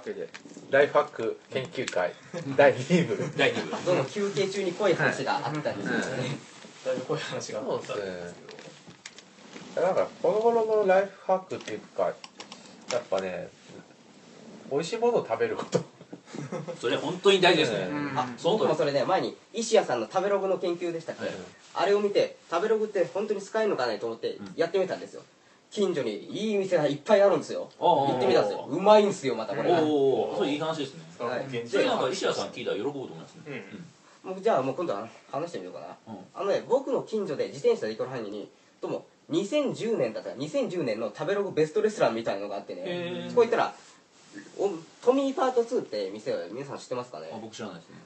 わけでライフハック研究会第2部。第2部。どの休憩中に濃い話があったんですよね、だいぶこういう話があったんですけどなんかこの頃のライフハックっていうかやっぱね美味しいものを食べること。それ本当に大事ですね、うん。あ僕もそれね前に石谷さんの食べログの研究でしたっけ、はいあれを見て食べログって本当に使えるのかねと思ってんやってみたんですよ近所にいい店がいっぱいあるんですよ。行ってみたんですよ。うまいんですよまたこれが。おおそれいい話ですね。それなんか石谷さん聞いたら喜ぶと思いますね。じゃあもう今度は話してみようかな、うん。あのね僕の近所で自転車で行く範囲にどうも2010年だったら2010年の食べログベストレストランみたいなのがあってへねー。そこ行ったらおトミーパート2って店は皆さん知ってますかね？あ僕知らないですね。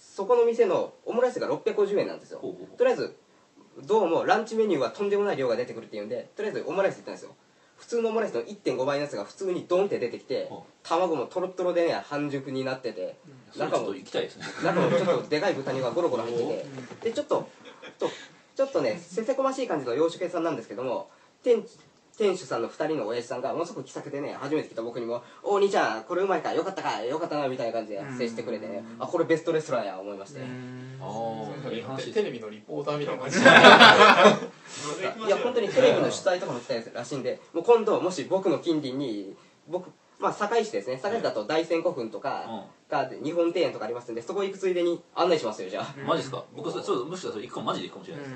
そこの店のオムライスが650円なんですよ。とりあえずどうもランチメニューはとんでもない量が出てくるっていうんでとりあえずオムライス行ったんですよ。普通のオムライスの1.5倍のやつが普通にドンって出てきてほ卵もトロットロでね半熟になってて中もちょっと行きたいですね。中もちょっとでかい豚肉がゴロゴロ入っててでちょっととちょっとねせせこましい感じの洋食屋さんなんですけども店店主さんの2人の親父さんがものすごく気さくでね初めて来た僕にも「お兄ちゃんこれうまいかよかったかよかったな」みたいな感じで接してくれてねあこれベストレストランや思いましてテレビのリポーターみたいな感じ。いや本当にテレビの主催とかも来たらしいんでもう今度もし僕の近隣に僕まあ堺市ですね。堺市だと大仙古墳とかが日本庭園とかありますんでそこ行くついでに案内しますよじゃあ。マジですか？僕そそうむしろそれ行くかもマジで行くかもしれないで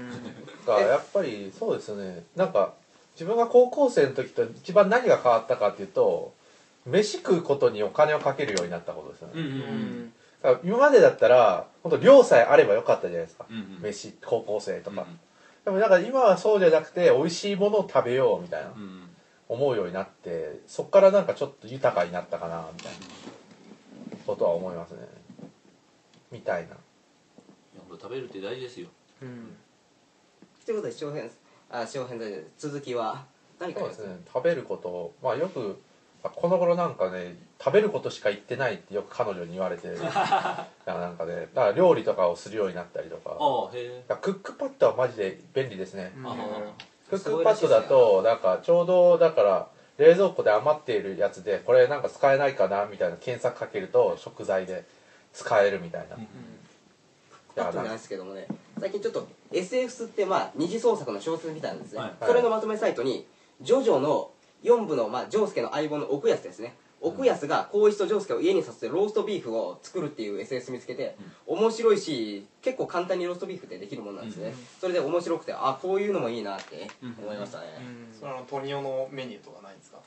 す。がやっぱりそうですよね。なんか自分が高校生の時と一番何が変わったかっていうと飯食うことにお金をかけるようになったことですよね、うんうんうん。だから今までだったら本当量さえあればよかったじゃないですか、うんうん。飯高校生とか、うんでもなんか今はそうじゃなくて美味しいものを食べようみたいな。うん思うようになってそっからなんかちょっと豊かになったかなみたいな。ことは思いますね。みたいな。いやこれ食べるって大事ですよ。ということで小編あ小編で続きは何かあそうですすね。食べること。まあよくまあこの頃なんかね食べることしか言ってないってよく彼女に言われて なんかねだから料理とかをするようになったりとか。クックパッドはマジで便利ですね、うん。あクックパッドだとなんかちょうどだから冷蔵庫で余っているやつでこれなんか使えないかなみたいな検索かけると食材で使えるみたいな、うんパッとなんですけどもね最近ちょっと SF ってまあ二次創作の小説みたいなんですね、はい。それのまとめサイトにジョジョの4部の、まあ、ジョースケの相棒の奥安ですね。奥安が光一とジョースケを家にさせてローストビーフを作るっていう SS 見つけて、面白いし結構簡単にローストビーフってできるもんなんですね、うん。それで面白くてあこういうのもいいなって思いましたね、それはトニオのメニューとかないんですか？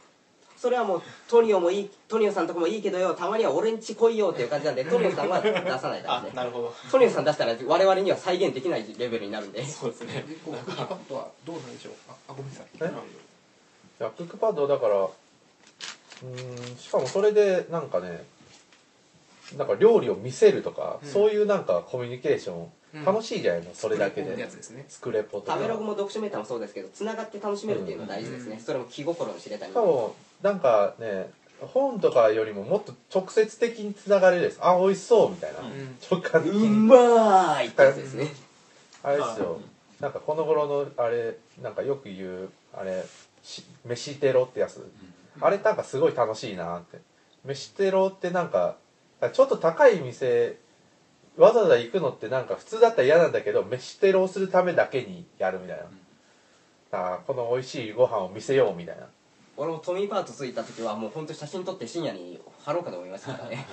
それはもうトニオもいいトニオさんとこもいいけどよたまには俺んち来いよっていう感じなんでトニオさんは出さないからね。あなるほど。トニオさん出したら我々には再現できないレベルになるんで。そうですね。どうなんでしょう？ああごめんなさい。え？いやクックパッドだからうーんしかもそれでなんかねなんか料理を見せるとか、うん。そういうなんかコミュニケーション、うん。楽しいじゃないの？それだけで。つですね。作れポとか食べログも読書メーターもそうですけどつながって楽しめるっていうのが大事ですね、うん。それも気心の知れたりしかもなんかね本とかよりももっと直接的につながれるですあ美味しそうみたいな、うん。直感的うにまーいってやつですね、あれですよ。うんなんかこの頃のあれなんかよく言うあれし飯テロってやつ、あれなんかすごい楽しいなって。飯テロってなんかちょっと高い店わざわざ行くのってなんか普通だったら嫌なんだけど飯テロをするためだけにやるみたいな、あーこの美味しいご飯を見せようみたいな。俺もトミーパートついた時はもう本当写真撮って深夜に貼ろうかと思いましたからね。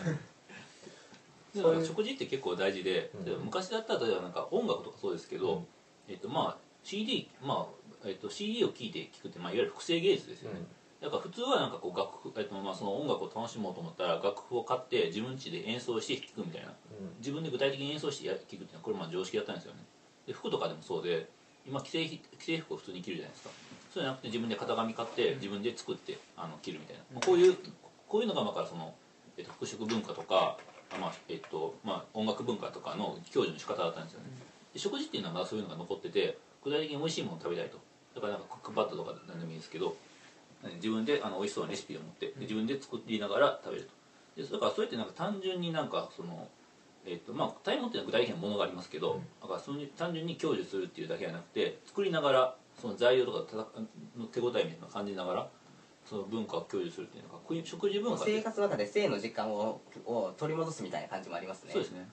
食事って結構大事で、うん。昔だったら例えばなんか音楽とかそうですけど、うん。えっとまあ CD まあえっと CD を聴いて聴くって、まあ、いわゆる複製芸術ですよね、だから普通はなんかこう楽譜、えっとまあ、その音楽を楽しもうと思ったら楽譜を買って自分家で演奏して聴くみたいな。自分で具体的に演奏してや聴くっていうのはこれまあ常識だったんですよね。で服とかでもそうで今既製既製服を普通に着るじゃないですか。そうじゃなくて自分で型紙買って自分で作ってあの着るみたいな、まあこういうこういうのがまあからその、えっと、服飾文化とか、あまあえっとまあ、音楽文化とかの享受の仕方だったんですよね。で食事っていうのはまだそういうのが残ってて具体的に美味しいものを食べたいと。だからなんかクックパッドとか何でもいいですけど自分であの美味しそうなレシピを持ってで自分で作りながら食べると。でだからそれってなんか単純になんかそのえっとまあタイムっていうのは具体的なものがありますけど、だからその単純に享受するっていうだけじゃなくて作りながらその材料とかたたの手応えみたいなのを感じながらその文化を享受するっていうのか食い食事文化生活の中で性の実感をを取り戻すみたいな感じもありますね。そうですね。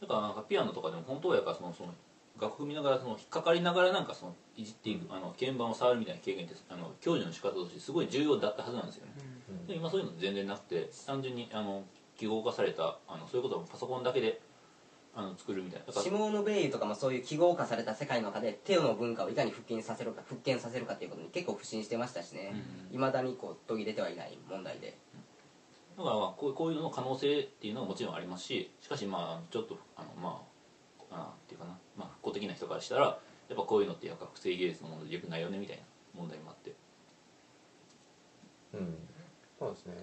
だからなんかピアノとかでも本当やからそのその楽譜見ながらその引っかかりながらなんかそのいじっていく、あの鍵盤を触るみたいな経験ってあの享受の仕方としてすごい重要だったはずなんですよね、で今そういうの全然なくて単純にあの記号化されたあのそういうことをパソコンだけであの作るみたいな。だからシモーヌ・ベイユとかもそういう記号化された世界の中でテオの文化をいかに復権させるか復権させるかっていうことに結構不信してましたしね。いま、未だにこう途切れてはいない問題で。だからまあこうこういうの可能性っていうのはもちろんありますししかしまあちょっとあのまああっていうかな、まあ、復興的な人からしたらやっぱこういうのってやっぱ不正芸術のものでよくないよねみたいな問題もあってうん。そうですね。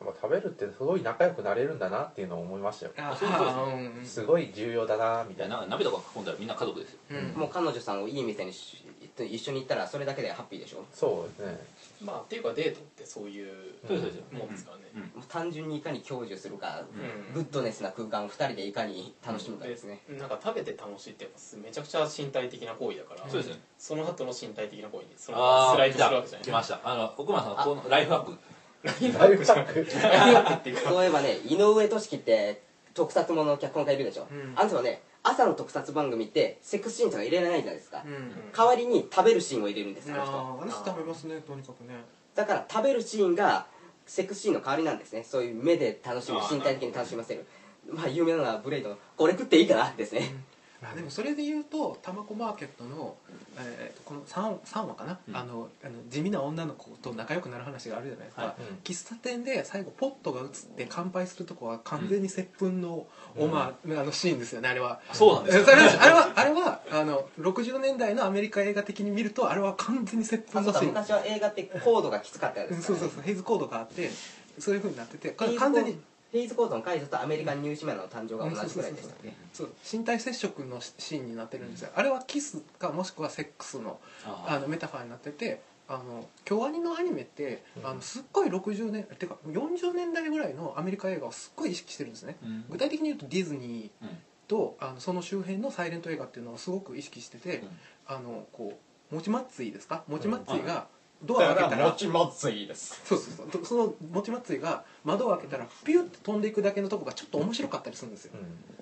やっぱ食べるってすごい仲良くなれるんだなっていうのを思いましたよ。あそうそうそうあうんうん。すごい重要だなみみたいたいなな鍋とか囲んだらみんな家族ですよ。うん。もう彼女さんをいい店にし一緒に行ったらそれだけでハッピーでしょ？そうですね。まあっていうかデートってそういうそうですそうですもんですからね。うん。単純にいかに享受するか、うん。グッドネスな空間を2人でいかに楽しむかですね、なんか食べて楽しいってやっぱめちゃくちゃ身体的な行為だからそうですね。その後の身体的な行為にそのああスライドするわけじゃない。来ました。あの奥村さんこのライフハック。ライフハック？っていうかそういえばね井上俊樹って特撮ものの脚本家いるでしょ、うん。あの人はね朝の特撮番組ってセックスシーンとか入れられないじゃないですか、うん代わりに食べるシーンを入れるんですあの人。ああ話食べますねとにかくね。だから食べるシーンがセックスシーンの代わりなんですね。そういう目で楽しむあー身体的に楽しませる。まあ有名なのはブレイドの「これ食っていいかな?」ですね、まあでもそれで言うとタマコマーケットの、えーとこの 3, 3話かな、うん。あのあの地味な女の子と仲良くなる話があるじゃないですか、はい。喫茶店で最後ポットが映って乾杯するとこは完全に接吻のオマー、あのシーンですよねあれは。そうなんですえそれはあれはあれはあの60年代のアメリカ映画的に見るとあれは完全に接吻のシーン。昔は映画ってコードがきつかったね、そうそうそう。ヘイズコードがあってそういうふうになってて完全にヘイズコードの解除とアメリカンニューシマンの誕生が同じくらいでしたっけ？そう身体接触のシーンになってるんですよ。あれはキスかもしくはセックスのああ。のメタファーになっててあの京アニのアニメってあのすっごい60年てか40年代ぐらいのアメリカ映画をすっごい意識してるんですね。うん。具体的に言うとディズニーうん。とあのその周辺のサイレント映画っていうのをすごく意識してて、あのこうもちまっついですか？もちまっついがドアを開けたら、ちまずいですそうそうそう。そのもちまっついが窓を開けたらピュッて飛んでいくだけのとこがちょっと面白かったりするんですよ。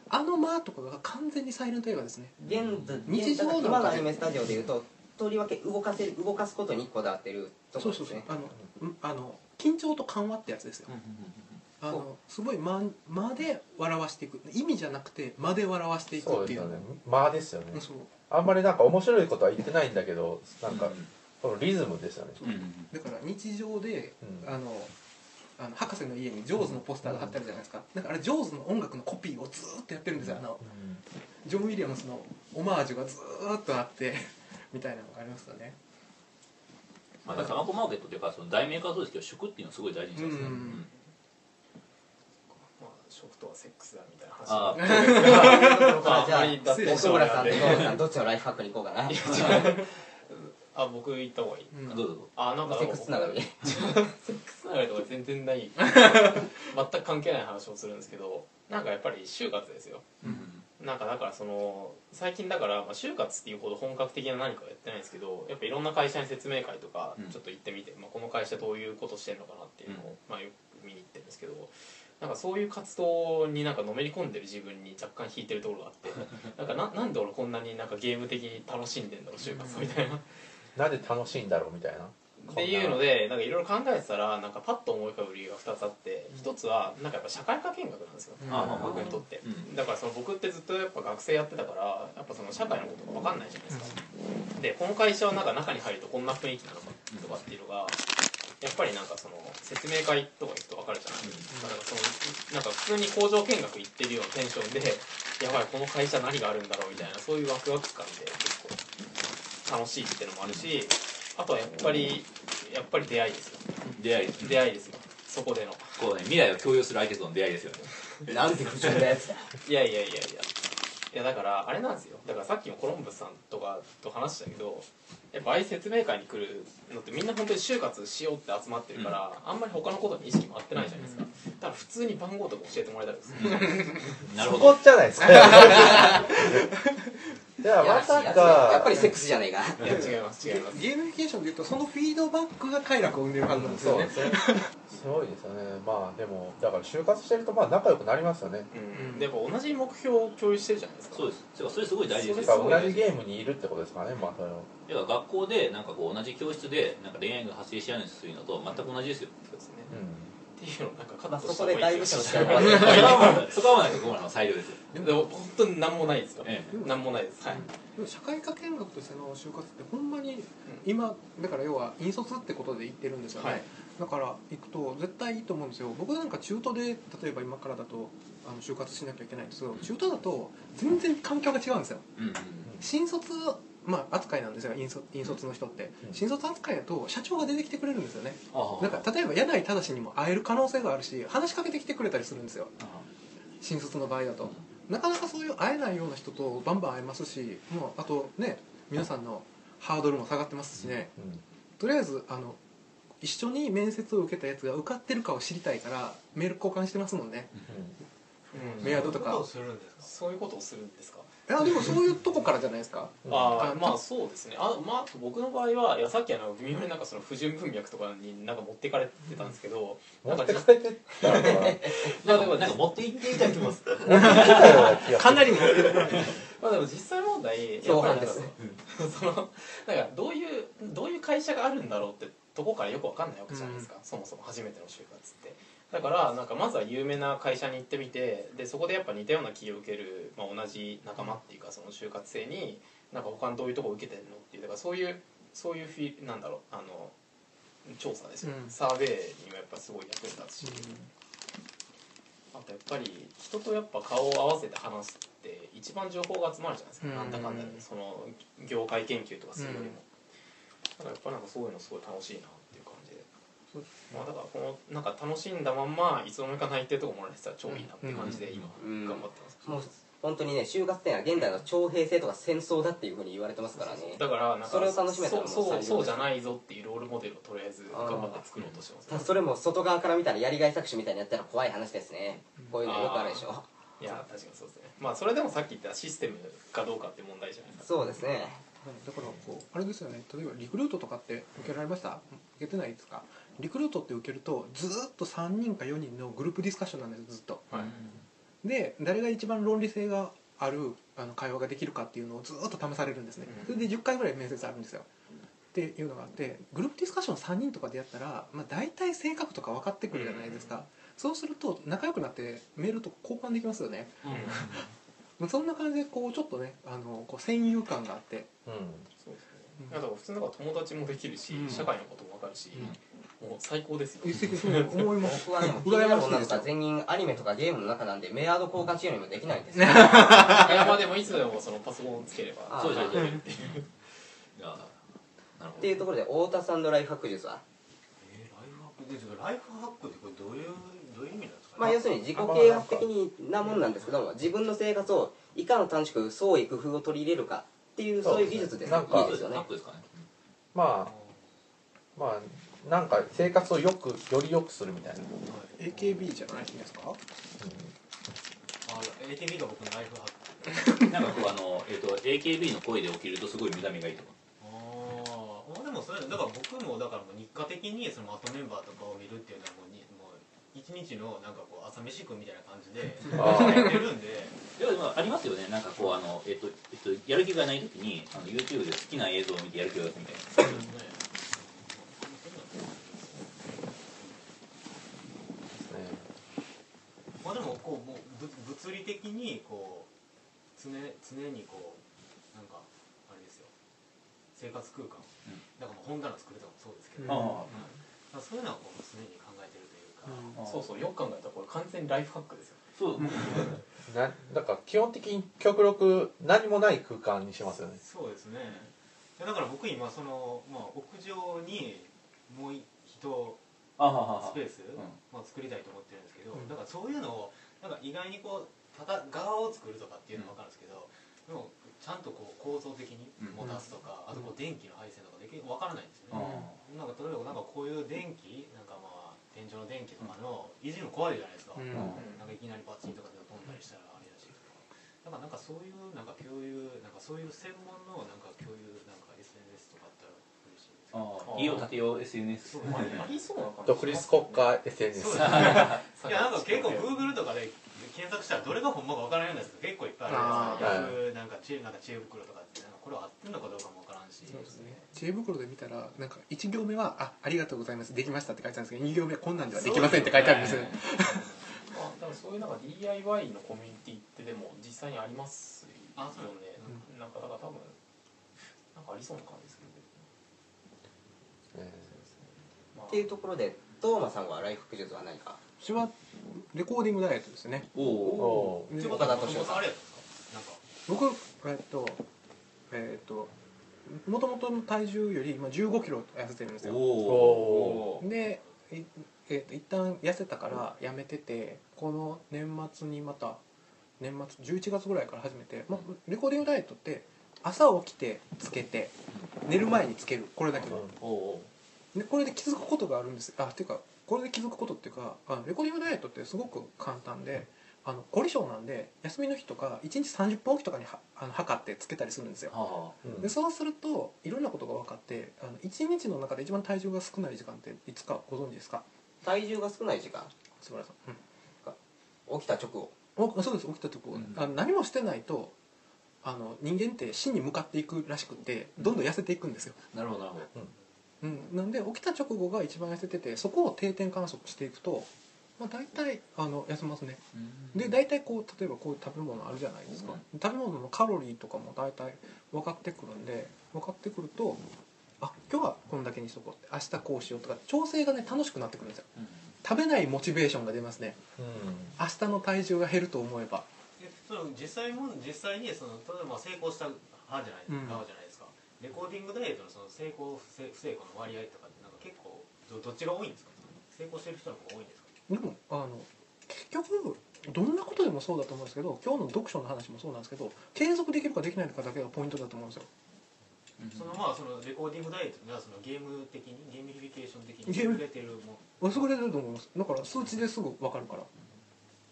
あの間とかが完全にサイレント映画ですね。現日常の。今のアニメスタジオでいうととりわけ動かせる動かすことにこだわってるとこそうそうそう。ろですねあのうんあの緊張と緩和ってやつですよ。あのすごい間間で笑わしていく。意味じゃなくて間で笑わしていくっていう。そうですよね。間ですよね。あんまりなんか面白いことは言ってないんだけどなんかそのリズムですよね。うんうんだから日常で、うん。あのあの博士の家にジョーズのポスターが貼ってあるじゃないですか。だからあれジョーズの音楽のコピーをずーっとやってるんですよ。あのジョン・ウィリアムスのオマージュがずーっとあって みたいなのがありますよね。まあ、だからタバコマーケットっていうかその大メーカーはそうですけど食っていうのはすごい大事にしてますね、うん食とはセックスだみたいな話。あ あじゃああんまり脱線し奥村さんとで野口さんどっちのライフハックに行こうかなあ僕行った方がいい。うん。どうぞあなんかックスつながり。でセックスつながりとか 全然ない。全く関係ない話をするんですけどなんかやっぱり就活ですよ。うん。なんかだからその最近だから、まあ、就活っていうほど本格的な何かはやってないんですけどやっぱいろんな会社に説明会とかうん。ちょっと行ってみて、まあ、この会社どういうことしてるのかなっていうのを、まあ、よく見に行ってるんですけどなんかそういう活動になんかのめり込んでる自分に若干引いてるところがあってなんかななんで俺こんなになんかゲーム的に楽しんでんだろう就活みたいな。なんで楽しいんだろうみたいな。っていうのでなんかいろいろ考えてたらなんかパッと思い浮かぶ理由が2つあって一つはなんかやっぱ社会科見学なんですよ、うん。あ僕にとって、うん。だからその僕ってずっとやっぱ学生やってたからやっぱその社会のことが分かんないじゃないですか、でこの会社はなんか中に入るとこんな雰囲気なのかとかっていうのがやっぱりなんかその説明会とか行くと分かるじゃない。ですか,、なんかそのなんか普通に工場見学行ってるようなテンションでやばいこの会社何があるんだろうみたいなそういうワクワク感で結構楽しいっていうのもあるしあとはやっぱりやっぱり出会いですよ。出会いです出会いですよ。そこでの。こうね。未来を共有する相手との出会いですよね。なんて不純なやつだいやいやいやいや。いやだからあれなんですよ。だからさっきもコロンブスさんとかと話したけどやっぱああいう説明会に来るのってみんな本当に就活しようって集まってるから、あんまり他のことに意識も合ってないじゃないですか。だから普通に番号とか教えてもらえたらです。ね なるほど。そこじゃないですかじやまさやかっぱりセックスじゃねえか。いや違います違います。ゲーミフィケーションでいうとそのフィードバックが快楽を生んでるはずなんですよね。そうですねすごいですよね。まあでもだから就活してるとまあ仲良くなりますよね。うん。でやっぱ同じ目標を共有してるじゃないですか。そうです。てかそれすごい大事です同じゲームにいるってことですからねまあそれを要は学校でなんかこう同じ教室でなんか恋愛が発生し合うようにするのと全く同じですよ。そうですね。うっていうのをなんかカまあットそこで大した方がいい部署のですよ試合終わってそこはなんか僕らの裁量ですよでも本当に何もないですよえ何もないです。はい。でも社会科見学としての就活ってほんまに今だから要は引率ってことで言ってるんですよね、はい。だから行くと絶対いいと思うんですよ。僕なんか中途で例えば今からだとあの就活しなきゃいけないんですけど中途だと全然環境が違うんですよ。うんうん新卒まあ扱いなんですよ。引率引率の人って。うん。新卒扱いだと社長が出てきてくれるんですよね。なんか例えば柳井正にも会える可能性があるし話しかけてきてくれたりするんですよ。あ新卒の場合だとなかなかそういう会えないような人とバンバン会えますしもうあとね皆さんのハードルも下がってますしね。んうん。とりあえずあの一緒に面接を受けたやつが受かってるかを知りたいからメール交換してますもんね。うん。メアドとか。どうするんですかそういうことをするんですか？いやでもそういうとこからじゃないですか？あああまあそうですね。あまあ僕の場合はいやさっきあの微妙になんかその不純文脈とかになんか持っていかれてたんですけどなんかじ持ってかれてたのかななんかなんか持って行っていただきます。かなり持ってる。まあでも実際問題やっぱりですねそのなんかどういうどういう会社があるんだろうってとこからよくわかんないわけじゃないですか、そもそも初めての就活ってだからなんかまずは有名な会社に行ってみてでそこでやっぱ似たような企業を受ける、まあ、同じ仲間っていうかその就活生になんか他のどういうとこ受けてるのっていうだからそういうそういうフィなんだろうあの調査ですよ、うん。サーベイにもやっぱすごい役に立つし、あとやっぱり人とやっぱ顔を合わせて話すって一番情報が集まるじゃないですか、うん。なんだかんだで。その業界研究とかするよりも、だからやっぱなんかそういうのすごい楽しいなまあだからこのなんか楽しんだまんまいつの間にか内定とかもらえてたら超いいなって感じで今うん頑張ってます、もう本当にね就活っていうのは現代の徴兵制とか戦争だっていうふうに言われてますからね。だからなんかそれを楽しめたらもそううそうじゃないぞっていうロールモデルをとりあえず頑張って作ろうとしてます。ただそれも外側から見たらやりがい搾取みたいにやったら怖い話ですねこういうのよくあるでしょ。いや確かにそうですね。まあそれでもさっき言ったシステムかどうかって問題じゃないですか。そうですねだからこうあれですよね。例えばリクルートとかって受けられました？受けてないですか？リクルートって受けるとずーっと3人か4人のグループディスカッションなんですずっと。はい。で誰が一番論理性があるあの会話ができるかっていうのをずーっと試されるんですね。うん。それで10回ぐらい面接あるんですよっていうのがあってグループディスカッション3人とかでやったら、まあ、大体性格とか分かってくるじゃないですか、そうすると仲良くなってメールとか交換できますよね、まあそんな感じでこうちょっとねあのこう戦友感があって。うん。そうですね。いやだから普通なんか友達もできるし、うん。社会のことも分かるし、もう最高ですよ。一石そう思います。僕はでも気になる羨ましいですよ。女の子は全員アニメとかゲームの中なんでメアド交換しようにもできないんですよいやまあでもいつでもそのパソコンをつければあそうですそうですっていういやなるほど。っていうところで太田さんのライフハック術は？えーライフハックライフハックってこまあ要するに自己啓発的なもんなんですけども自分の生活をいかの短縮創意工夫を取り入れるかっていうそういう技術でいいですよね。まあまあなんか生活をよくより良くするみたいな、AKB じゃないですか？あ ATV が僕のライフハック。なんかこうあの、えっと AKB の声で起きるとすごい見た目がいいとか。ああでもそれだから僕もだからもう日課的にそのマットメンバーとかを見るっていうのはもう一日のなんかこう朝飯食うみたいな感じで やってるんで。でもありますよね。なんかこうあの、えっとえっと、やる気がない時にあの YouTube で好きな映像を見てやる気を出すみたいな。まあでもこうもうぶ物理的にこう常常にこうなんかあれですよ。生活空間、うん。だからもう本棚作るとかもそうですけど、うそういうのはこう常に考えてるというか、あそうそうよく考えたらこれ完全にライフハックですよ。そう なだから基本的に極力何もない空間にしますよね。そうですね。だから僕今その、まあ、屋上にもう一あははは。スペース、ん。まあ、作りたいと思ってるんですけど、うん。だからそういうのをなんか意外にこうただ側を作るとかっていうのは分かるんですけど、でもちゃんとこう構造的に持たすとか、あとこう電気の配線とかでき分からないんですよね、なんか例えばなんかこういう電気なんかまあ天井の電気とかの維持も怖いじゃないですか、うん。なんかいきなりバチンとかで飛んだりしたらあれだし。だからなんかそういうなんか共有なんかそういう専門のなんか共有なんか SNS とかあったら嬉しいんです家を建てよう SNS そうありそうな感じ。独立国家 SNS いやなんか結構 Google とかで検索したらどれが本物か分からんようなやつ結構いっぱいあるじゃない。ですなんか知恵なんか知恵袋とかってなんかこれ合ってんのかどうかも分からんし。そうですね。知恵袋で見たらなんか1行目は「あありがとうございますできました」って書いてあるんですけど2行目は「こんなんではできません」って書いてあるんですよ。ねまあ、多分そういうなんか DIY のコミュニティってでも実際にありますよね。あそうなんかだから多分なんかありそうな感じですけど、ね。まあ。っていうところでトーマさんはライフク術は何か？私はレコーディングダイエットですね。おおおでってことは岡田敏夫さんあれやったんですかなんか？僕えっとえっともともとの体重より今1 5キロ痩せてるんですよ。おおおで、いえーと一旦痩せたからやめててこの年末にまた年末11月ぐらいから始めて、まあ、レコーディングダイエットって朝起きてつけて寝る前につける。これだけ。でおおでこれで気づくことがあるんです。あっていうかこれで気づくことっていうかあレコーディングダイエットってすごく簡単であの凝り性なんで休みの日とか1日30分おきとかにはあの測ってつけたりするんですよ。はでそうするといろんなことが分かってあの1日の中で一番体重が少ない時間っていつかご存知ですか？体重が少ない時間？素晴らしい、起きた直後。うんおそうです起きたとこ、うん。あの何もしてないとあの人間って死に向かっていくらしくってどんどん痩せていくんですよ、あなるほどなるほど。うん、なんで起きた直後が一番痩せててそこを定点観測していくと、まあ、大体あの痩せますね。で大体こう例えばこういう食べ物あるじゃないですか、食べ物のカロリーとかも大体分かってくるんで分かってくるとあ今日はこんだけにしとこうって明日こうしようとか調整がね楽しくなってくるんですよ。うん。食べないモチベーションが出ますね。うん。明日の体重が減ると思えば。えその実際も実際にその例えば成功した派じゃない、うん。側じゃない。ですかレコーディングダイエットのその成功不成不成功の割合とかってなんか結構どどっちが多いんですか？成功してる人の方が多いんですか？でもあの結局どんなことでもそうだと思うんですけど今日の読書の話もそうなんですけど継続できるかできないかだけがポイントだと思うんですよ。そのまあそのレコーディングダイエットがそのゲーム的にゲーミフィケーション的に優れてるも優れてると思います。だから数値ですぐ分かるから、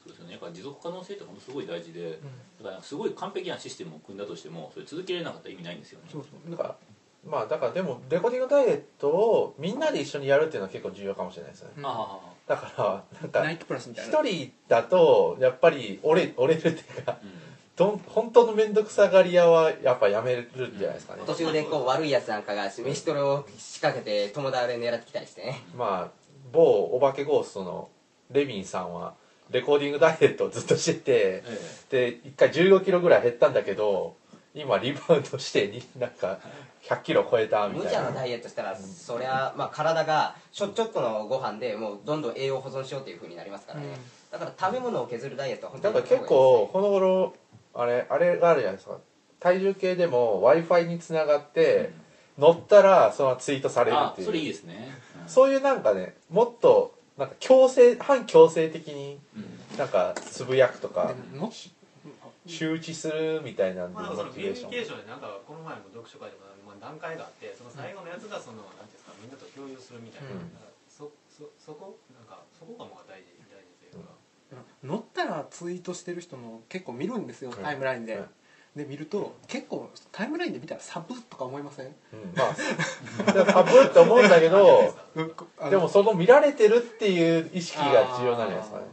そうですよね。やっぱ持続可能性とかもすごい大事でだからすごい完璧なシステムを組んだとしてもそれ続けれなかったら意味ないんですよね。そうそう。だからまあだからでもレコーディングダイエットをみんなで一緒にやるっていうのは結構重要かもしれないですね。うん。あだからなんか一人だとやっぱり折れ折れるっていうかあ、うん。どん本当の面倒くさがり屋はやっぱやめるんじゃないですかね、途中でこう悪いやつなんかが飯トレを仕掛けて友達で狙ってきたりしてね。まあ某お化けゴーストのレミンさんはレコーディングダイエットをずっとしててえで一回1 5キロぐらい減ったんだけど今リバウンドしてに なんか100キロ超えたみたいな。無茶なダイエットしたらそりゃまあ体がちょちょっとのご飯でもうどんどん栄養保存しようっていうふうになりますからね、うん。だから食べ物を削るダイエットは本当にだから結構この頃あれあれがあるじゃないですか。体重計でも w i f i につながって乗ったらそのツイートさえれるっていう。あそれいいですね。そういうなんかねもっとなんか強制反強制的にうん。なんかつぶやくとか周知するみたいなんでまあ、なんかそモのゲーミフチベーション。ィケーションでなんかこの前も読書会でも、まあ、段階があってその最後のやつがその、なんていうんですかみんなと共有するみたいな,、うん。そそそこ？なんかそこがもう大事大事というか、乗ったらツイートしてる人も結構見るんですようん。タイムラインで、うんで見ると結構タイムラインで見たらサブとか思いません？うんまあサブって思うんだけど でもその見られてるっていう意識が重要なんじゃないですかね。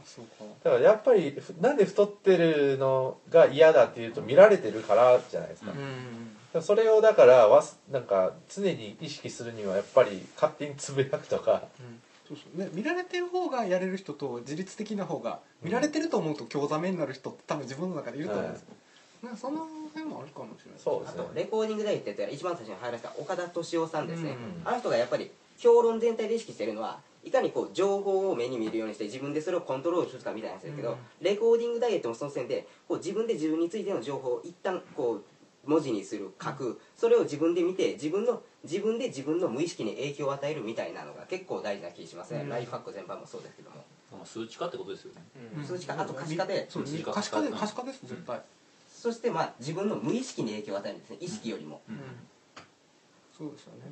だからやっぱりふなんで太ってるのが嫌だっていうと見られてるからじゃないですか、うんそれをだからわすなんか常に意識するにはやっぱり勝手につぶやくとか。うん。そうそう。ね、見られてる方がやれる人と自律的な方が見られてると思うと興ざめになる人って多分自分の中でいると思うんですよ、なんかその辺もあるかもしれない。あそうですね。とレコーディングダイエットやったら一番最初に入らせた岡田敏夫さんですね、うんあの人がやっぱり評論全体で意識してるのはいかにこう情報を目に見るようにして自分でそれをコントロールするかみたいなやつですけど、うんレコーディングダイエットもその線でこう自分で自分についての情報を一旦こう文字にする書く。それを自分で見て自分の自分で自分の無意識に影響を与えるみたいなのが結構大事な気がしますね、うん。ライフハック全般もそうですけども、まあ数値化ってことですよね。うん。数値化あと可視化で。そう数値化。可視化で可視化です絶対、そしてまあ自分の無意識に影響を与えるんですね。意識よりも、うん。そうですよね。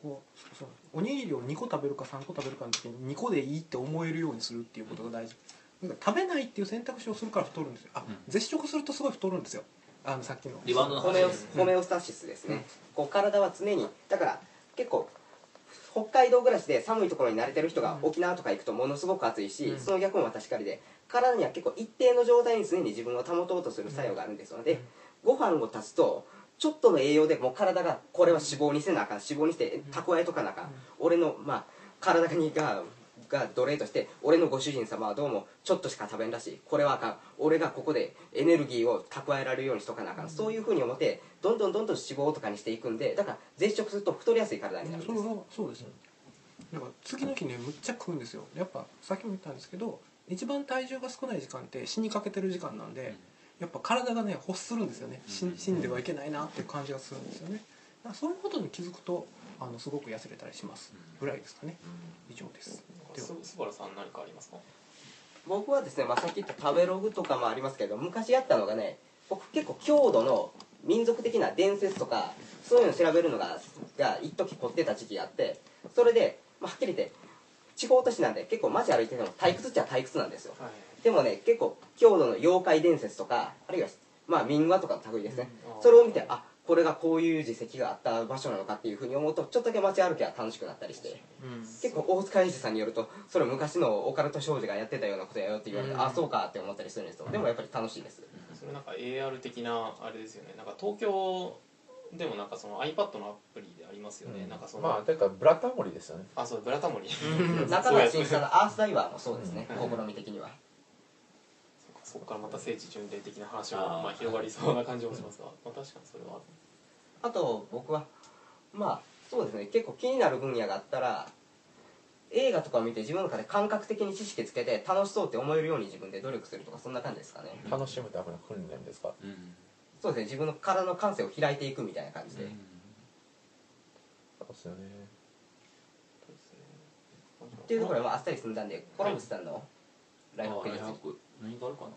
こうそうおにぎりを2個食べるか3個食べるかの時に2個でいいって思えるようにするっていうことが大事。なんか食べないっていう選択肢をするから太るんですよ。あ、うん。絶食するとすごい太るんですよ。あのさっきの。リバウンドのホメオ話ですホメオスタシスですね、こう体は常にだから結構北海道暮らしで寒いところに慣れてる人がうん。沖縄とか行くとものすごく暑いし、うん。その逆も確かりで体には結構一定の状態に常に自分を保とうとする作用があるんですので、ご飯を足すとちょっとの栄養でもう体がこれは脂肪にせなあかん。脂肪にして蓄えとかなあかん、俺のまあ体にがが奴隷として俺のご主人様はどうもちょっとしか食べんらしい。これはあかん。俺がここでエネルギーを蓄えられるようにしとかなあかん、そういうふうに思ってどんどんどんどん脂肪とかにしていくんでだから絶食すると太りやすい体になるんですそれはそうですね。だから次の日ねむっちゃ食うんですよ。やっぱさっきも言ったんですけど一番体重が少ない時間って死にかけてる時間なんで、やっぱ体がね欲するんですよね。死ん死んではいけないなっていう感じがするんですよね。だからそういうことに気づくとあのすごく痩せれたりします。ぐらいですかね。以上です。では。すすばらさん何かありますか？僕はですね、まあ、さっき言った食べログとかもありますけど昔やったのがね僕結構郷土の民族的な伝説とかそういうのを調べるのがが一時凝ってた時期があってそれで、まあ、はっきり言って地方都市なんで結構街歩いてても退屈っちゃ退屈なんですよ。はい。でもね結構郷土の妖怪伝説とかあるいはまあ民話とかの類ですね、うんそれを見てあこれがこういう実績があった場所なのかっていうふうに思うとちょっとだけ街歩きは楽しくなったりして結構大塚英治さんによるとそれ昔のオカルト少女がやってたようなことやよって言われて、うん。あそうかって思ったりするんですよ。でもやっぱり楽しいです、それなんか AR 的なあれですよね。なんか東京でもなんかその iPad のアプリでありますよね、なんかその、まあてかブラタモリですよね。あそうブラタモリ。中川新さんのアースダイバーもそうですね、うん。試み的には。そっかそこからまた聖地巡礼的な話もまあ広がりそうな感じもしますが、まあ、確かにそれは。あと僕はまあそうですね。結構気になる分野があったら映画とかを見て自分の中で感覚的に知識つけて楽しそうって思えるように自分で努力するとかそんな感じですかね。楽しむための訓練ですか？うんそうですね自分の体の感性を開いていくみたいな感じで、そうですよね。そうですね。っていうところでまああっさり済んだんでコロンブスさんのライフ何があるかな？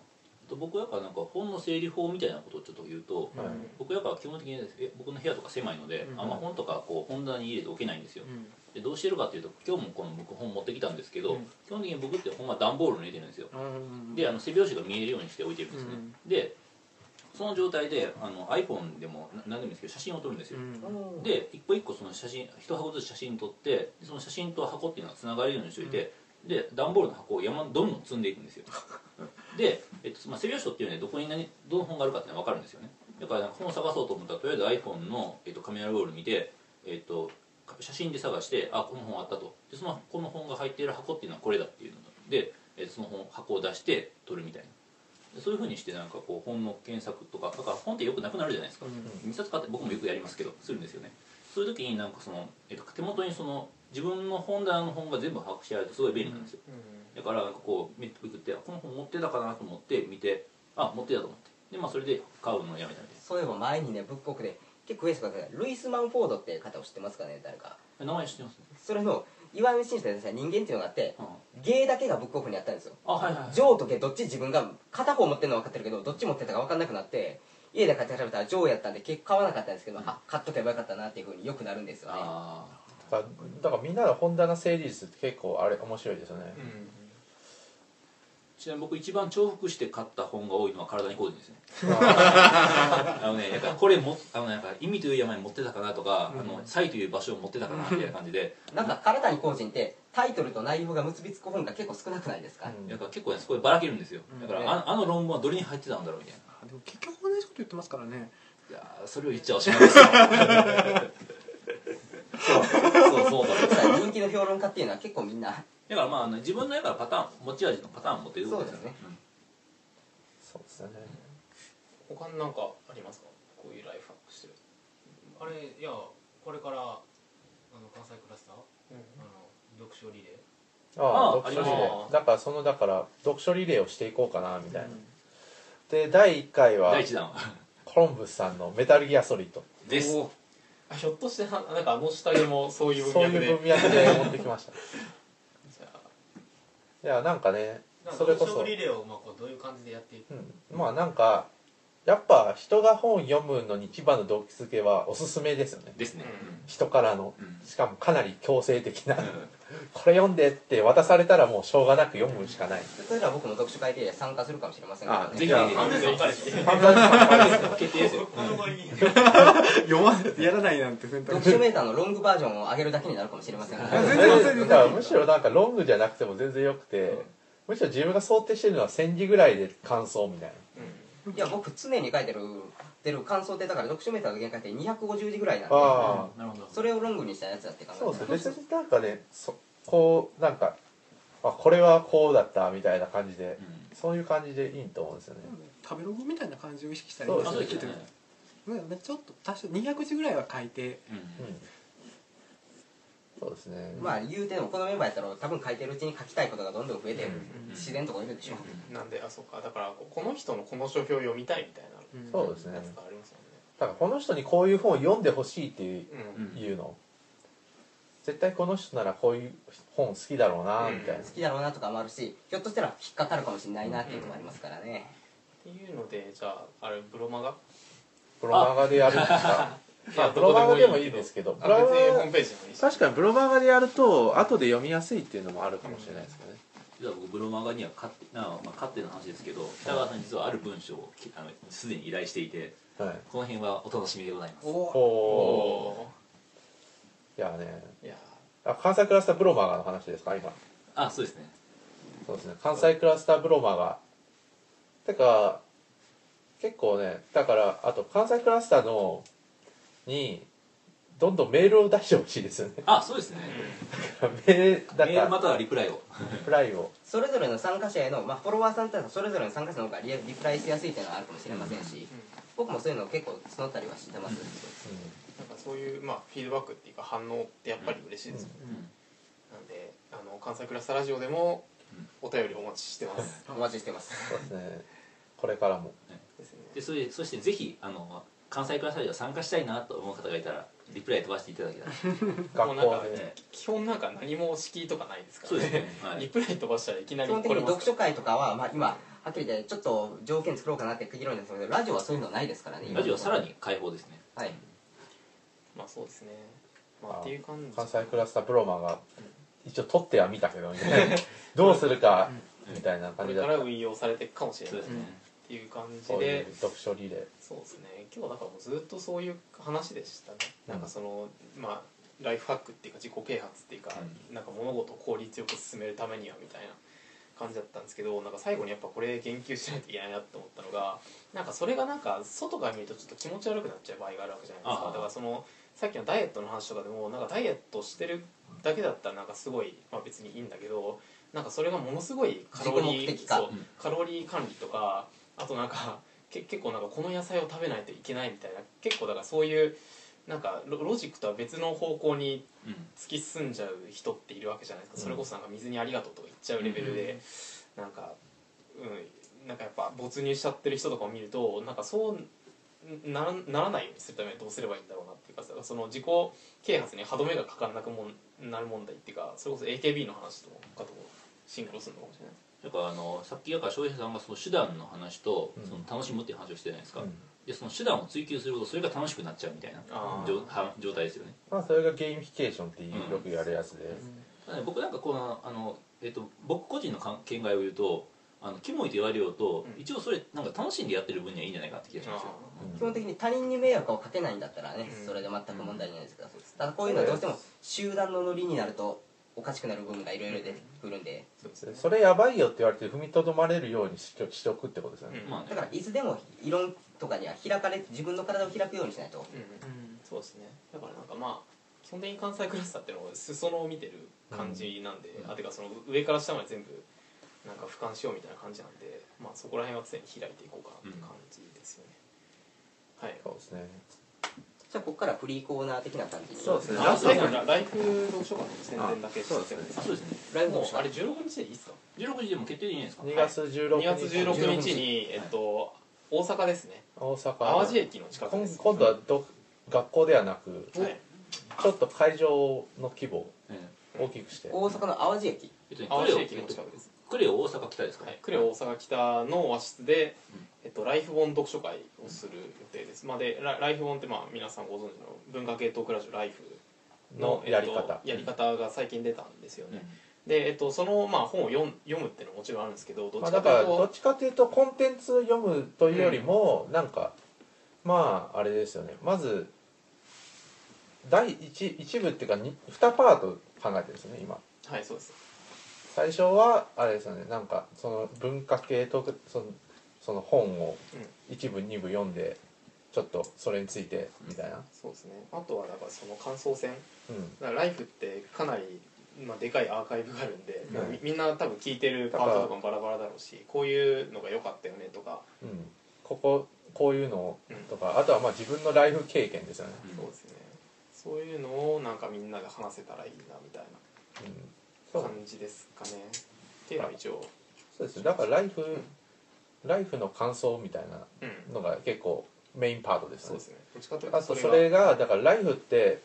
僕やっぱなんか本の整理法みたいなことをちょっと言うと、はい。僕やっぱ基本的にえ僕の部屋とか狭いので、うん。あんま本とかこう本棚に入れておけないんですよ、うん。でどうしてるかっていうと今日もこの僕本持ってきたんですけど、うん。基本的に僕って本は段ボールに入れてるんですよ。うんであの背拍子が見えるようにして置いてるんですね、うん。でその状態であの iPhone でもな何でもいいんですけど写真を撮るんですよ、うん。で一個一個その写真一箱ずつ写真撮ってでその写真と箱っていうのはつながるようにしておいて、で段ボールの箱を山どんどん積んでいくんですよ。で、えっとまあ、背拍子っていうのはどこに何どの本があるかっていうのは分かるんですよね。だからなんか本を探そうと思ったらとりあえず iPhone の、えっと、カメラロール見て、えっと、写真で探してあこの本あったと。でそのこの本が入っている箱っていうのはこれだっていうので、えっとその本箱を出して撮るみたいな。でそういうふうにしてなんかこう本の検索とかだから本ってよくなくなるじゃないですか、2冊買って僕もよくやりますけどするんですよねそういう時になんかその、えっと、手元にその自分の本棚の本が全部把握してあるとすごい便利なんですよ、だからなんかこうめくってあこの本持ってたかなと思って見てあ持ってたと思って。でまあそれで買うのをやめたみたいそういえば前にねブックオフで結構増えてた方でルイス・マンフォードって方を知ってますかね誰か。な名前知ってますね、それの岩見新先生人間っていうのがあってうん。芸だけがブックオフにあったんですよ。あはいはい。はいジョーとゲどっち自分が片方持ってるのは分かってるけどどっち持ってたか分かんなくなって家で買って調べたらジョーやったんで結構買わなかったんですけど、あ買っとけばよかったなっていうふうによくなるんですよね。あだからだからみんなの本棚整理術って結構あれ面白いですよね、ーちなみに僕一番重複して買った本が多いのは体に工事ですね。あのねなんかこれもあのなんか意味という山に持ってたかなとか、あのサイという場所を持ってたかなみたいな感じでなんか体に個人ってタイトルと内容が結びつく本が結構少なくないですか、うん。だから結構ねそこでばらけるんですよ。だから、ねああの論文はどれに入ってたんだろうみたいな。あでも結局同じこと言ってますからね。いやーそれを言っちゃおしまいですよ。そう。そうそうだ。人気の評論家っていうのは結構みんなだからまあ自分のやからパターン持ち味のパターンを持ってるそうですね。そうですよね。他になんかありますか？こういうライフハックしてる。あれいやこれからあの関西クラスター、あの読書リレー。あああ読書リレありますーだからそのだから読書リレーをしていこうかなみたいな、で第1回は第一弾は。コロンブスさんの「メタルギアソリッド。です。あひょっとしてはなんかあの下着もそういう」そう文脈で。いう文脈で持ってきました やなんかねそれこそ。リレーをまあこうどういう感じでやっていく？うん、まあなんかやっぱ人が本読むのに一番の動機づけはおすすめですよね。ですね。人からの。うん。しかもかなり強制的な。うんこれ読んでって渡されたらもうしょうがなく読むしかない。それなら僕も読書会で参加するかもしれませんけどね。あぜひじゃあ完全に分かれて決定です。よ読まやらないなんて選択読書メーターのロングバージョンを上げるだけになるかもしれません。が全然全然。だからむしろなんかロングじゃなくても全然よくて、むしろ自分が想定してるのは1000字ぐらいで感想みたいいや僕常に書いてる出る感想ってだから読書メーターの限界って250字ぐらいなんで。なあ。なるほど。それをロングにしたやつだって考あえそうですね。別になんかねそこうなんかあこれはこうだったみたいな感じでそういう感じでいいと思うんですよね。食べログみたいな感じを意識したらいいそうですあそうですよねなん。かねちょっと多少200字ぐらいは書いて。うん。うんそうですね。まあ言うてもこのメンバーやったら多分書いてるうちに書きたいことがどんどん増えて自然とこういるでしょ。なんであそうか。だからこの人のこの書評を読みたいみたいなそうですね。やつがありますもんね。だからこの人にこういう本を読んでほしいっていううん。いうの。絶対この人ならこういう本好きだろうなみたいな。好きだろうなとかもあるしひょっとしたら引っかかるかもしれないなっていうのもありますからね。っていうのでじゃああれブロマガ？ブロマガでやるんですか？まあブロマガでもいいですけどブあ別ロマホームページでもいいし確かにブロマガでやると後で読みやすいっていうのもあるかもしれないですけ実は僕ブロマガには勝手な、まあ、勝手な話ですけど北川さんに実はある文章をきあのすでに依頼していてはい。この辺はお楽しみでございます。おおいやね。ーいやあ関西クラスターブロマガの話ですか今？あそうですね。そうですね。関西クラスターブロマガ。てか結構ねだからあと関西クラスターのにどんどんメールを出してほしいですよね。あそうですね。メールだかメールまたはリプライを。リプライを。それぞれの参加者への、まあ、フォロワーさんってのはそれぞれの参加者の方がリリプライしやすいっていうのはあるかもしれませんし、僕もそういうの結構募ったりはしてます、なんかそういう、まあ、フィードバックっていうか反応ってやっぱり嬉しいですよね、うん。なんであの関西クラスターラジオでもお便りお待ちしてます。お待ちしてます。そうですね。これからも。ですね。でそれそしてぜひあの関西クラスタジオ参加したいなと思う方がいたらリプライ飛ばしていただけたら。もうなんか学校で基本なんか何も敷居とかないですから。そうですね。はい。リプライ飛ばしたらいきなり基本的に読書会とかは、まあ、今はっきり言ってちょっと条件作ろうかなって議論ですけどラジオはそういうのないですからね今ラジオはさらに開放ですね。はい。まあそうですね。まああっていう感じ。関西クラスターブロマが一応取ってはみたけどみたいな。どうするかみたいなこ感じだった。れから運用されていくかもしれない。ですね。ていう感じで。う読書リレー。そうですね今日はだからもうずっとそういう話でしたね。なんかそのまあライフハックっていうか自己啓発っていうか、なんか物事を効率よく進めるためにはみたいな感じだったんですけどなんか最後にやっぱこれ言及しないといけないなって思ったのがなんかそれがなんか外から見るとちょっと気持ち悪くなっちゃう場合があるわけじゃないですか。だからそのさっきのダイエットの話とかでもなんかダイエットしてるだけだったらなんかすごい、まあ、別にいいんだけどなんかそれがものすごいカロリーうカロリー管理とかあとなんかけ結構なんかこの野菜を食べないといけないみたいな結構だからそういうなんかロロジックとは別の方向にうん。突き進んじゃう人っているわけじゃないですか、それこそなんか水にありがとうとか言っちゃうレベルで、なんかうんなんかやっぱ没入しちゃってる人とかを見るとなんかそうならならないようにするためにはどうすればいいんだろうなっていうかその自己啓発に歯止めがかからなくもんなる問題っていうかそれこそ AKB の話とかともシンクロするのかもしれないだからあのさっきだから翔平さんがその手段の話とうん。その楽しむっていう話をしてたじゃないですか、うん。でその手段を追求するとそれが楽しくなっちゃうみたいな。状態ですよね。まあそれがゲーミフィケーションっていうよくやるやつで、ただね僕なんかこのあの、えっと僕個人のか見解を言うとあのキモいと言われようと、うん。一応それなんか楽しんでやってる分にはいいんじゃないかって気がしますよ。うん。基本的に他人に迷惑をかけないんだったらね、うん。それで全く問題ないですから、ただこういうのはどうしても集団のノリになるとおかしくなる部分がいろいろ出てくるんで。そうですね。それやばいよって言われて踏みとどまれるようにしとしておくってことですよね、うん。まあねだからいつでも異論とかには開かれ自分の体を開くようにしないとうん。そうですね。だからなんかまあ基本的に関西クラスターっていうのは裾野を見てる感じなんで、あてかその上から下まで全部なんか俯瞰しようみたいな感じなんでまあそこら辺は常に開いていこうかなって感じですよね、はい。そうですねじゃあここからフリーコーナー的な感じ。にそうですね。ライフ読書館の宣伝だけそうですね。あそうですね。ライブどうしたもうあれ16日でいいっすか？16時でも決定でいいんですか？2月16 2日月16日に、えっと、大阪ですね。大阪。淡路駅の近く今です。今度はど学校ではなくはい。ちょっと会場の規模をえ。大きくして。大阪の淡路駅。えっとね淡路駅の近くです。クレオ大阪北ですかはい、呉大阪北の和室で、えっと、ライフ本読書会をする予定です、まあ、でラライフ本ってまあ皆さんご存知の文化系トークラジオライフのやり方。えっとやり方が最近出たんですよね、で、えっと、そのまあ本を読むっていうのももちろんあるんですけどどっまあ、ちかというとっちかというとコンテンツを読むというよりも、なんかまああれですよね。まず第一一部っていうかに2パート考えてるんですよね今。はいそうです。最初はあれですよね。なんかその文化系とそのその本を一部二部読んでちょっとそれについてみたいな。そうですね。あとはだからその感想戦。うん。ライフってかなり、まあ、でかいアーカイブがあるんで、はいみみんな多分聞いてるパートとかもバラバラだろうしこういうのが良かったよねとか、うん、こここういうのとか、あとはまあ自分のライフ経験ですよね、そうですね。そういうのをなんかみんなで話せたらいいなみたいうん、な感じですかね。っていうのは一応。そうですね。だからライフライフの感想みたいなうん。のが結構メインパートですね。そうですね。どっちかというとあとそれがだからライフって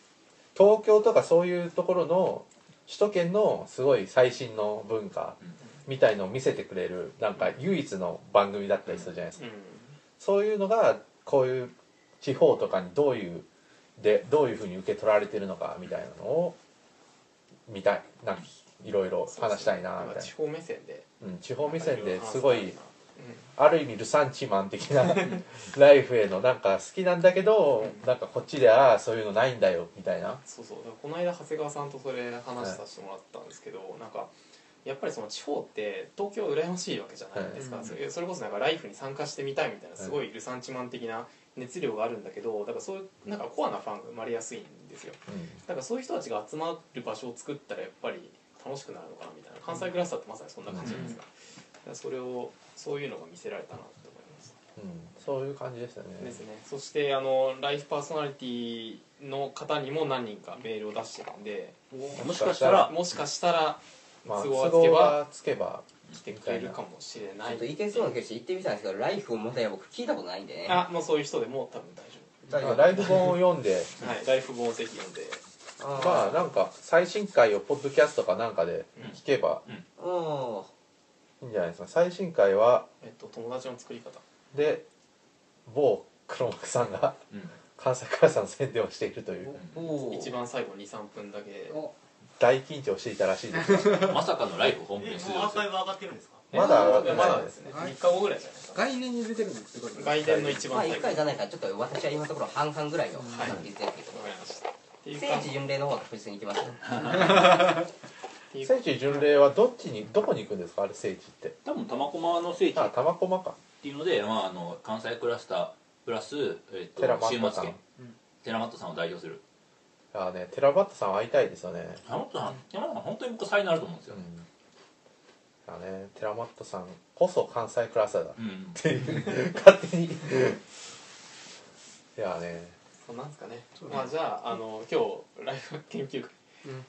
東京とかそういうところの首都圏のすごい最新の文化みたいのを見せてくれるなんか唯一の番組だったりするじゃないですか。うん。そういうのがこういう地方とかにどういうでどういうふうに受け取られてるのかみたいなのを見たい。なんかいろいろ話したいなみたい地方目線でな、うん、地方目線ですごいうんある意味ルサンチマン的な ライフへのなんか好きなんだけどなんかこっちではそういうのないんだよみたいな。そうそう。この間長谷川さんとそれ話させてもらったんですけど、なんかやっぱりその地方って東京は羨ましいわけじゃないですか、はい。それそれこそなんかライフに参加してみたいみたい。なすごいルサンチマン的な熱量があるんだけどだからそういうなんかコアなファンが生まれやすいんですよ。だからそういう人たちが集まる場所を作ったらやっぱり楽しくなるのかなみたいな。関西クラスターってまさにそんな感じなんですからそれをそういうのが見せられたなって思います。うん、うん、そういう感じですよね。ですね。そしてあのライフパーソナリティの方にも何人かメールを出してるんでもしかしたらもしかしたらまあ、都都合がつけば合がつけば来てくれるかもしれない。ちょっといけそうな気がして行ってみたんですけどライフをもたや僕聞いたことないんで。ねあもうそういう人でも多分大丈だからライブ本を読んで。夫はいライフ本をぜひ読んで。あまあなんか最新回をポッドキャストかなんかで聞けばあーいいんじゃないですか。最新回はえっと友達の作り方。で某黒幕さんがうん。関西クラスの宣伝をしているという。一番最後23分だけ。お。大緊張していたらしいですよ まさかのライフホームペーえジ出場する。もうアーカイブ上がってるんですか？まだ上がってない。まだですね。はい3日後ぐらいじゃないですか。概念に出てるんですけど外伝の一まあ1番最後回じゃないからちょっと私は今のところ半々ぐらいのはい感じですけど。わかりました。っていう聖か地巡礼の方が確実に行きます。よ っていう。聖地巡礼はどっちにどこに行くんですか？あれ聖地って。多分玉駒の聖地。っあ玉駒か。ていうので、まあ、あの関西クラスタープラス、えっとテラマ週ットさん。末券。テラマットさんを代表する。いやねテラバットさん会いたいですよね。テラマットさん山田さん本当に僕才能あると思うんですよ、うん。いやねテラマットさんこそ関西クラスターだ。っうん。ていう。勝手に。いやね。そうなんですかね。まあじゃああの今日ライフ研究会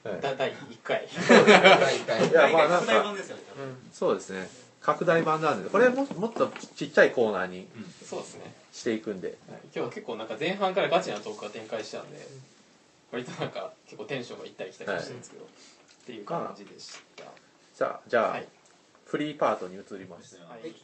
はいだ第1回。第一回。いやまあなんか版ですよね多分そうですね。拡大版なんでこれももっとちっちゃいコーナーにそうですね。していくんで。はい。今日は結構なんか前半からガチなトークが展開しちゃうんで割となんか結構テンションがいったり来たりしてるんですけど、っていう感じでした。じゃあじゃあ、はい。フリーパートに移ります。はい